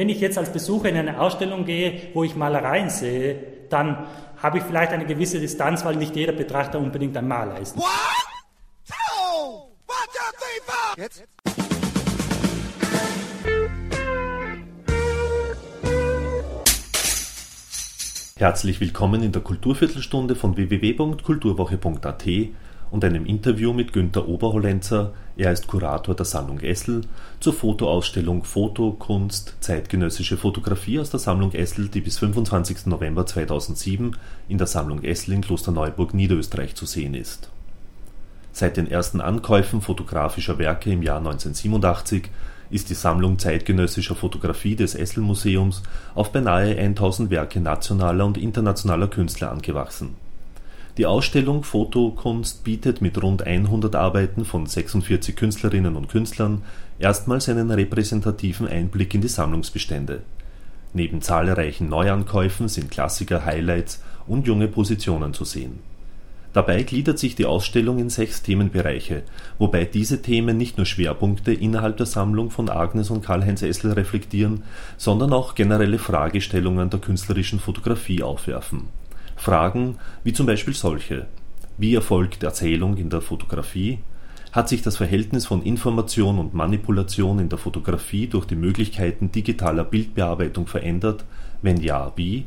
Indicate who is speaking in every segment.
Speaker 1: wenn ich jetzt als Besucher in eine Ausstellung gehe, wo ich Malereien sehe, dann habe ich vielleicht eine gewisse Distanz, weil nicht jeder Betrachter unbedingt ein Maler ist. Two, one, two, three, four. Jetzt?
Speaker 2: Herzlich willkommen in der Kulturviertelstunde von www.kulturwoche.at und einem Interview mit Günter Oberhollenzer, er ist Kurator der Sammlung Essel, zur Fotoausstellung Foto, Kunst, zeitgenössische Fotografie aus der Sammlung Essel, die bis 25. November 2007 in der Sammlung Essel in Klosterneuburg, Niederösterreich zu sehen ist. Seit den ersten Ankäufen fotografischer Werke im Jahr 1987 ist die Sammlung zeitgenössischer Fotografie des Essel Museums auf beinahe 1000 Werke nationaler und internationaler Künstler angewachsen die Ausstellung Fotokunst bietet mit rund 100 Arbeiten von 46 Künstlerinnen und Künstlern erstmals einen repräsentativen Einblick in die Sammlungsbestände. Neben zahlreichen Neuankäufen sind Klassiker, Highlights und junge Positionen zu sehen. Dabei gliedert sich die Ausstellung in sechs Themenbereiche, wobei diese Themen nicht nur Schwerpunkte innerhalb der Sammlung von Agnes und Karl-Heinz Essel reflektieren, sondern auch generelle Fragestellungen der künstlerischen Fotografie aufwerfen Fragen wie zum Beispiel solche: Wie erfolgt Erzählung in der Fotografie? Hat sich das Verhältnis von Information und Manipulation in der Fotografie durch die Möglichkeiten digitaler Bildbearbeitung verändert, wenn ja, wie?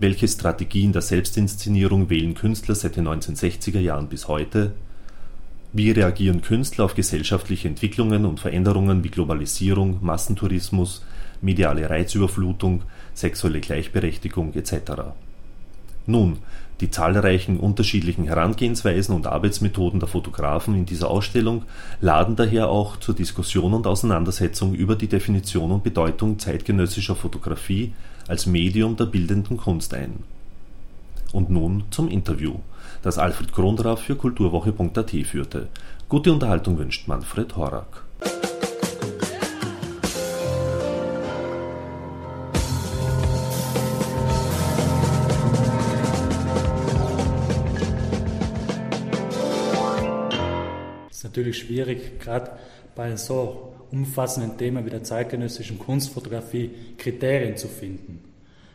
Speaker 2: Welche Strategien der Selbstinszenierung wählen Künstler seit den 1960er Jahren bis heute? Wie reagieren Künstler auf gesellschaftliche Entwicklungen und Veränderungen wie Globalisierung, Massentourismus, mediale Reizüberflutung, sexuelle Gleichberechtigung etc.? Nun, die zahlreichen unterschiedlichen Herangehensweisen und Arbeitsmethoden der Fotografen in dieser Ausstellung laden daher auch zur Diskussion und Auseinandersetzung über die Definition und Bedeutung zeitgenössischer Fotografie als Medium der bildenden Kunst ein. Und nun zum Interview, das Alfred Krondraff für kulturwoche.at führte. Gute Unterhaltung wünscht Manfred Horak.
Speaker 1: Natürlich schwierig, gerade bei einem so umfassenden Thema wie der zeitgenössischen Kunstfotografie Kriterien zu finden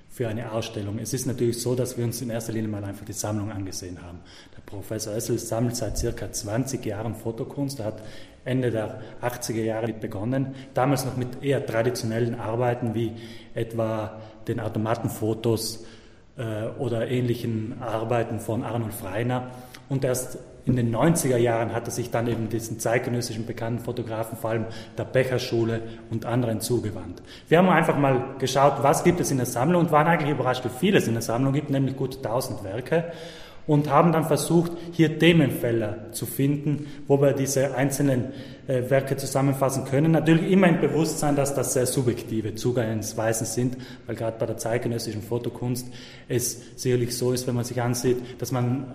Speaker 1: für eine Ausstellung. Es ist natürlich so, dass wir uns in erster Linie mal einfach die Sammlung angesehen haben. Der Professor Essel sammelt seit circa 20 Jahren Fotokunst. Er hat Ende der 80er Jahre begonnen, damals noch mit eher traditionellen Arbeiten wie etwa den Automatenfotos oder ähnlichen Arbeiten von Arnold Freiner. Und erst in den 90er Jahren hat er sich dann eben diesen zeitgenössischen bekannten Fotografen, vor allem der Becherschule und anderen zugewandt. Wir haben einfach mal geschaut, was gibt es in der Sammlung und waren eigentlich überrascht, wie viel es in der Sammlung gibt, nämlich gut 1000 Werke und haben dann versucht, hier Themenfelder zu finden, wo wir diese einzelnen äh, Werke zusammenfassen können. Natürlich immer im Bewusstsein, dass das sehr subjektive Zugangsweisen sind, weil gerade bei der zeitgenössischen Fotokunst es sicherlich so ist, wenn man sich ansieht, dass man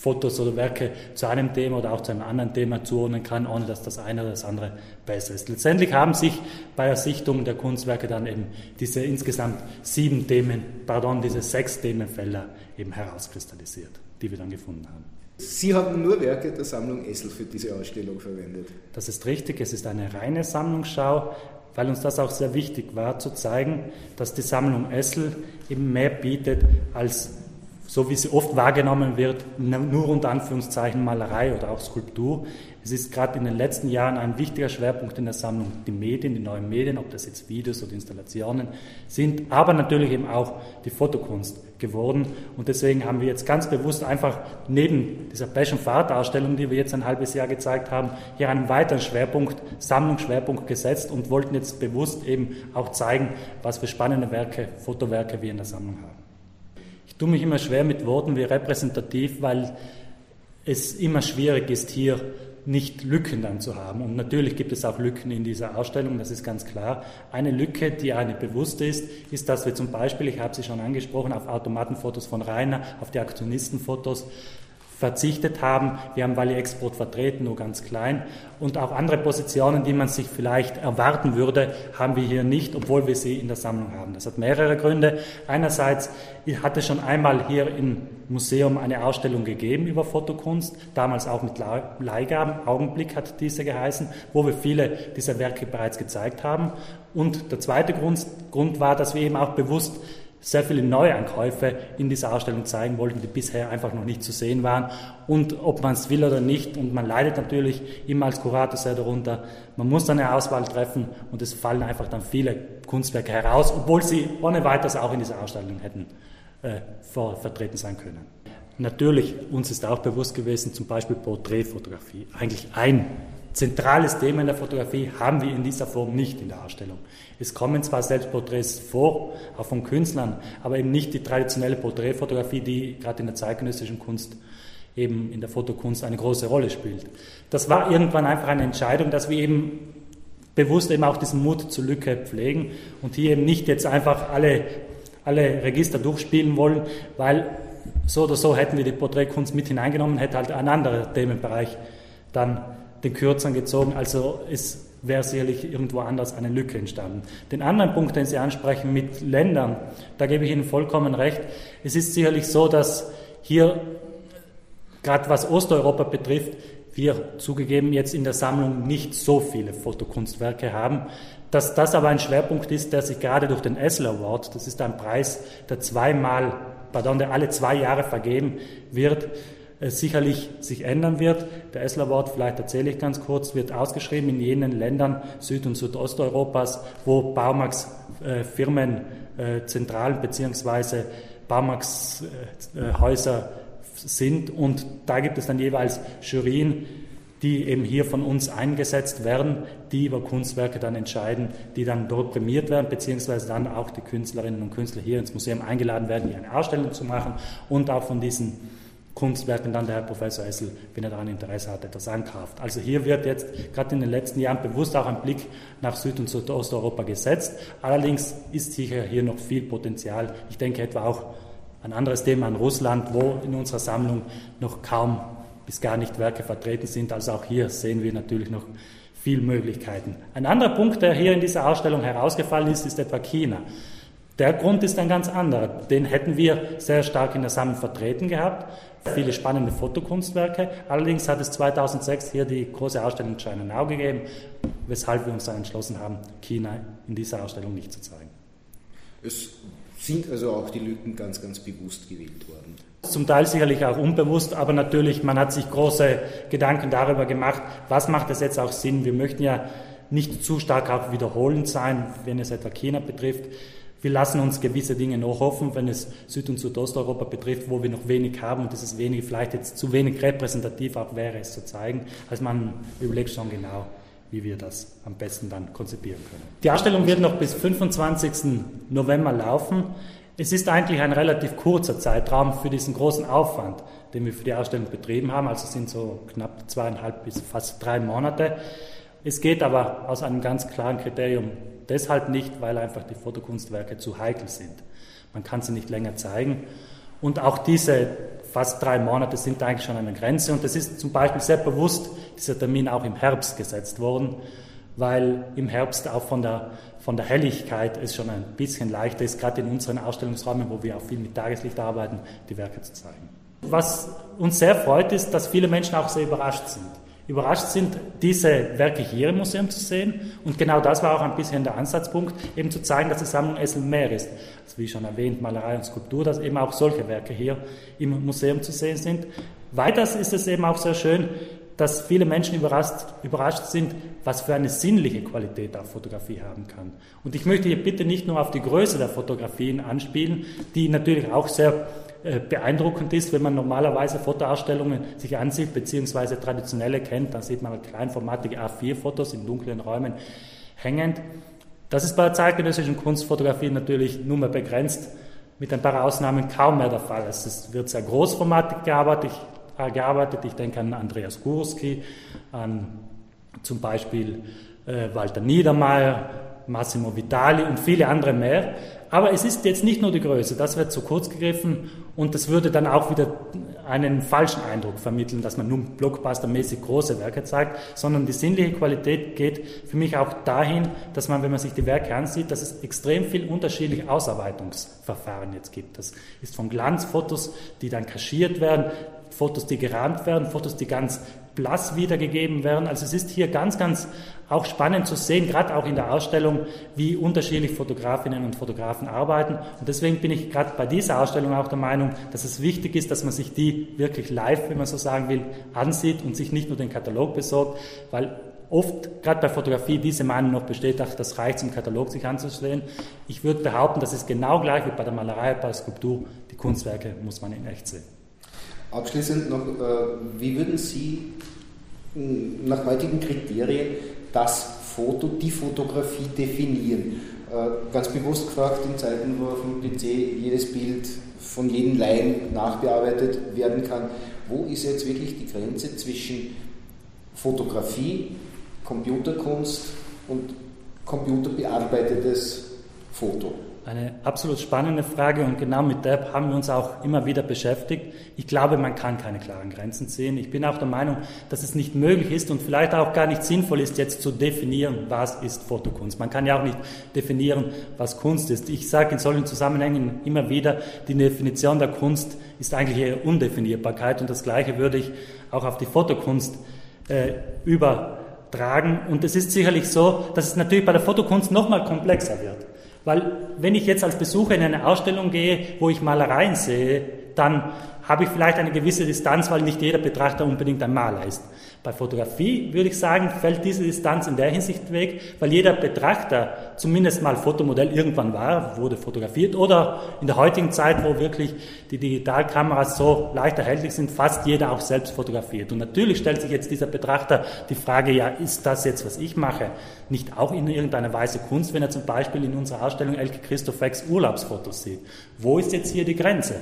Speaker 1: Fotos oder Werke zu einem Thema oder auch zu einem anderen Thema zuordnen kann, ohne dass das eine oder das andere besser ist. Letztendlich haben sich bei der Sichtung der Kunstwerke dann eben diese insgesamt sieben Themen, pardon, diese sechs Themenfelder eben herauskristallisiert, die wir dann gefunden haben.
Speaker 3: Sie haben nur Werke der Sammlung Essel für diese Ausstellung verwendet.
Speaker 1: Das ist richtig, es ist eine reine Sammlungsschau, weil uns das auch sehr wichtig war, zu zeigen, dass die Sammlung Essel eben mehr bietet als so wie sie oft wahrgenommen wird, nur unter Anführungszeichen Malerei oder auch Skulptur. Es ist gerade in den letzten Jahren ein wichtiger Schwerpunkt in der Sammlung, die Medien, die neuen Medien, ob das jetzt Videos oder Installationen sind, aber natürlich eben auch die Fotokunst geworden. Und deswegen haben wir jetzt ganz bewusst einfach neben dieser Passion Fahrt Ausstellung, die wir jetzt ein halbes Jahr gezeigt haben, hier einen weiteren Schwerpunkt, Sammlungsschwerpunkt gesetzt und wollten jetzt bewusst eben auch zeigen, was für spannende Werke, Fotowerke wir in der Sammlung haben tue mich immer schwer mit Worten wie repräsentativ, weil es immer schwierig ist, hier nicht Lücken dann zu haben. Und natürlich gibt es auch Lücken in dieser Ausstellung, das ist ganz klar. Eine Lücke, die eine bewusst ist, ist, dass wir zum Beispiel, ich habe sie schon angesprochen, auf Automatenfotos von Rainer, auf die Aktionistenfotos verzichtet haben. Wir haben Valley Export vertreten, nur ganz klein. Und auch andere Positionen, die man sich vielleicht erwarten würde, haben wir hier nicht, obwohl wir sie in der Sammlung haben. Das hat mehrere Gründe. Einerseits hat es schon einmal hier im Museum eine Ausstellung gegeben über Fotokunst, damals auch mit Leihgaben. Augenblick hat diese geheißen, wo wir viele dieser Werke bereits gezeigt haben. Und der zweite Grund, Grund war, dass wir eben auch bewusst sehr viele Neuankäufe in dieser Ausstellung zeigen wollten, die bisher einfach noch nicht zu sehen waren. Und ob man es will oder nicht, und man leidet natürlich immer als Kurator sehr darunter, man muss dann eine Auswahl treffen und es fallen einfach dann viele Kunstwerke heraus, obwohl sie ohne weiteres auch in dieser Ausstellung hätten äh, vor, vertreten sein können. Natürlich, uns ist auch bewusst gewesen, zum Beispiel Porträtfotografie, eigentlich ein zentrales Thema in der Fotografie haben wir in dieser Form nicht in der Ausstellung. Es kommen zwar Selbstporträts vor, auch von Künstlern, aber eben nicht die traditionelle Porträtfotografie, die gerade in der zeitgenössischen Kunst eben in der Fotokunst eine große Rolle spielt. Das war irgendwann einfach eine Entscheidung, dass wir eben bewusst eben auch diesen Mut zur Lücke pflegen und hier eben nicht jetzt einfach alle, alle Register durchspielen wollen, weil so oder so hätten wir die Porträtkunst mit hineingenommen, hätte halt ein anderer Themenbereich dann den Kürzern gezogen. Also es wäre sicherlich irgendwo anders eine Lücke entstanden. Den anderen Punkt, den Sie ansprechen mit Ländern, da gebe ich Ihnen vollkommen recht. Es ist sicherlich so, dass hier, gerade was Osteuropa betrifft, wir zugegeben jetzt in der Sammlung nicht so viele Fotokunstwerke haben. Dass das aber ein Schwerpunkt ist, der sich gerade durch den Essel Award, das ist ein Preis, der zweimal, pardon, der alle zwei Jahre vergeben wird, sicherlich sich ändern wird. Der Essler Award, vielleicht erzähle ich ganz kurz, wird ausgeschrieben in jenen Ländern Süd- und Südosteuropas, wo Baumarks äh, Firmen, äh, Zentralen beziehungsweise Baumarkshäuser sind und da gibt es dann jeweils Jurien, die eben hier von uns eingesetzt werden, die über Kunstwerke dann entscheiden, die dann dort prämiert werden, beziehungsweise dann auch die Künstlerinnen und Künstler hier ins Museum eingeladen werden, hier eine Ausstellung zu machen und auch von diesen Kunstwerken dann der Herr Professor Essel, wenn er daran Interesse hat, etwas ankauft. Also hier wird jetzt gerade in den letzten Jahren bewusst auch ein Blick nach Süd- und Südosteuropa gesetzt. Allerdings ist sicher hier noch viel Potenzial. Ich denke etwa auch ein anderes Thema an Russland, wo in unserer Sammlung noch kaum bis gar nicht Werke vertreten sind. Also auch hier sehen wir natürlich noch viel Möglichkeiten. Ein anderer Punkt, der hier in dieser Ausstellung herausgefallen ist, ist etwa China. Der Grund ist ein ganz anderer. Den hätten wir sehr stark in der Sammlung vertreten gehabt viele spannende Fotokunstwerke. Allerdings hat es 2006 hier die große Ausstellung China Now gegeben, weshalb wir uns dann entschlossen haben, China in dieser Ausstellung nicht zu zeigen.
Speaker 3: Es sind also auch die Lücken ganz, ganz bewusst gewählt worden.
Speaker 1: Zum Teil sicherlich auch unbewusst, aber natürlich, man hat sich große Gedanken darüber gemacht, was macht es jetzt auch Sinn. Wir möchten ja nicht zu stark auch wiederholend sein, wenn es etwa China betrifft. Wir lassen uns gewisse Dinge noch hoffen, wenn es Süd- und Südosteuropa betrifft, wo wir noch wenig haben und dieses wenig vielleicht jetzt zu wenig repräsentativ auch wäre, es zu zeigen. Also man überlegt schon genau, wie wir das am besten dann konzipieren können. Die Ausstellung wird noch bis 25. November laufen. Es ist eigentlich ein relativ kurzer Zeitraum für diesen großen Aufwand, den wir für die Ausstellung betrieben haben. Also es sind so knapp zweieinhalb bis fast drei Monate. Es geht aber aus einem ganz klaren Kriterium deshalb nicht, weil einfach die Fotokunstwerke zu heikel sind. Man kann sie nicht länger zeigen. Und auch diese fast drei Monate sind eigentlich schon eine Grenze. Und es ist zum Beispiel sehr bewusst dieser Termin auch im Herbst gesetzt worden, weil im Herbst auch von der, von der Helligkeit es schon ein bisschen leichter ist, gerade in unseren Ausstellungsräumen, wo wir auch viel mit Tageslicht arbeiten, die Werke zu zeigen. Was uns sehr freut, ist, dass viele Menschen auch sehr überrascht sind überrascht sind, diese Werke hier im Museum zu sehen. Und genau das war auch ein bisschen der Ansatzpunkt, eben zu zeigen, dass die Sammlung Essel mehr ist. Also wie schon erwähnt, Malerei und Skulptur, dass eben auch solche Werke hier im Museum zu sehen sind. Weiters ist es eben auch sehr schön, dass viele Menschen überrascht, überrascht sind, was für eine sinnliche Qualität auch Fotografie haben kann. Und ich möchte hier bitte nicht nur auf die Größe der Fotografien anspielen, die natürlich auch sehr äh, beeindruckend ist, wenn man normalerweise Fotoausstellungen sich ansieht, beziehungsweise traditionelle kennt, dann sieht man halt kleinformatige A4-Fotos in dunklen Räumen hängend. Das ist bei der zeitgenössischen Kunstfotografie natürlich nur mehr begrenzt, mit ein paar Ausnahmen kaum mehr der Fall. Es wird sehr großformatig gearbeitet. Ich, gearbeitet. ich denke an Andreas Gurski, an zum Beispiel äh, Walter Niedermeyer, Massimo Vitali und viele andere mehr. Aber es ist jetzt nicht nur die Größe, das wird zu kurz gegriffen und das würde dann auch wieder einen falschen Eindruck vermitteln, dass man nur blockbustermäßig große Werke zeigt, sondern die sinnliche Qualität geht für mich auch dahin, dass man, wenn man sich die Werke ansieht, dass es extrem viel unterschiedliche Ausarbeitungsverfahren jetzt gibt. Das ist von Glanzfotos, die dann kaschiert werden, Fotos, die gerahmt werden, Fotos, die ganz blass wiedergegeben werden. Also es ist hier ganz, ganz auch spannend zu sehen, gerade auch in der Ausstellung, wie unterschiedlich Fotografinnen und Fotografen arbeiten. Und deswegen bin ich gerade bei dieser Ausstellung auch der Meinung, dass es wichtig ist, dass man sich die wirklich live, wenn man so sagen will, ansieht und sich nicht nur den Katalog besorgt, weil oft, gerade bei Fotografie, diese Meinung noch besteht, ach, das reicht zum Katalog sich anzusehen. Ich würde behaupten, das ist genau gleich wie bei der Malerei, bei der Skulptur. Die Kunstwerke muss man in echt sehen.
Speaker 3: Abschließend noch, äh, wie würden Sie nach heutigen Kriterien das Foto, die Fotografie definieren? Äh, ganz bewusst gefragt, in Zeiten, wo auf dem PC jedes Bild von jedem Laien nachbearbeitet werden kann, wo ist jetzt wirklich die Grenze zwischen Fotografie, Computerkunst und computerbearbeitetes Foto?
Speaker 1: Eine absolut spannende Frage und genau mit der haben wir uns auch immer wieder beschäftigt. Ich glaube, man kann keine klaren Grenzen ziehen. Ich bin auch der Meinung, dass es nicht möglich ist und vielleicht auch gar nicht sinnvoll ist, jetzt zu definieren, was ist Fotokunst. Man kann ja auch nicht definieren, was Kunst ist. Ich sage in solchen Zusammenhängen immer wieder, die Definition der Kunst ist eigentlich eher Undefinierbarkeit und das Gleiche würde ich auch auf die Fotokunst äh, übertragen. Und es ist sicherlich so, dass es natürlich bei der Fotokunst noch mal komplexer wird. Weil wenn ich jetzt als Besucher in eine Ausstellung gehe, wo ich Malereien sehe, dann habe ich vielleicht eine gewisse Distanz, weil nicht jeder Betrachter unbedingt ein Maler ist. Bei Fotografie würde ich sagen, fällt diese Distanz in der Hinsicht weg, weil jeder Betrachter zumindest mal Fotomodell irgendwann war, wurde fotografiert oder in der heutigen Zeit, wo wirklich die Digitalkameras so leicht erhältlich sind, fast jeder auch selbst fotografiert. Und natürlich stellt sich jetzt dieser Betrachter die Frage, ja, ist das jetzt, was ich mache, nicht auch in irgendeiner Weise Kunst, wenn er zum Beispiel in unserer Ausstellung Elke Christopheks Urlaubsfotos sieht? Wo ist jetzt hier die Grenze?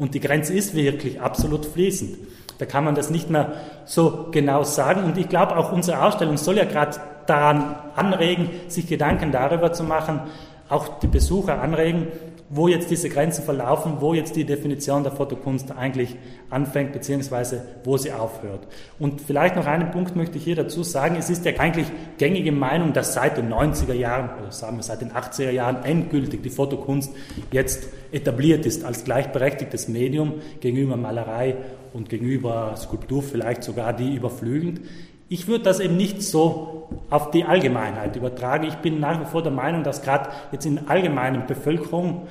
Speaker 1: Und die Grenze ist wirklich absolut fließend. Da kann man das nicht mehr so genau sagen. Und ich glaube, auch unsere Ausstellung soll ja gerade daran anregen, sich Gedanken darüber zu machen, auch die Besucher anregen, wo jetzt diese Grenzen verlaufen, wo jetzt die Definition der Fotokunst eigentlich anfängt, beziehungsweise wo sie aufhört. Und vielleicht noch einen Punkt möchte ich hier dazu sagen. Es ist ja eigentlich gängige Meinung, dass seit den 90er Jahren, oder sagen wir seit den 80er Jahren endgültig die Fotokunst jetzt etabliert ist als gleichberechtigtes Medium gegenüber Malerei und gegenüber Skulptur vielleicht sogar die überflügelnd. Ich würde das eben nicht so auf die Allgemeinheit übertragen. Ich bin nach wie vor der Meinung, dass gerade jetzt in der allgemeinen Bevölkerung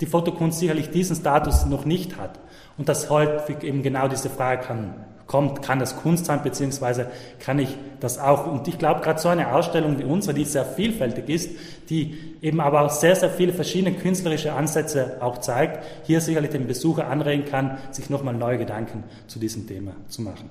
Speaker 1: die Fotokunst sicherlich diesen Status noch nicht hat. Und dass häufig eben genau diese Frage kann, kommt, kann das Kunst sein, beziehungsweise kann ich das auch. Und ich glaube, gerade so eine Ausstellung wie unsere, die sehr vielfältig ist, die eben aber auch sehr, sehr viele verschiedene künstlerische Ansätze auch zeigt, hier sicherlich den Besucher anregen kann, sich nochmal neue Gedanken zu diesem Thema zu machen.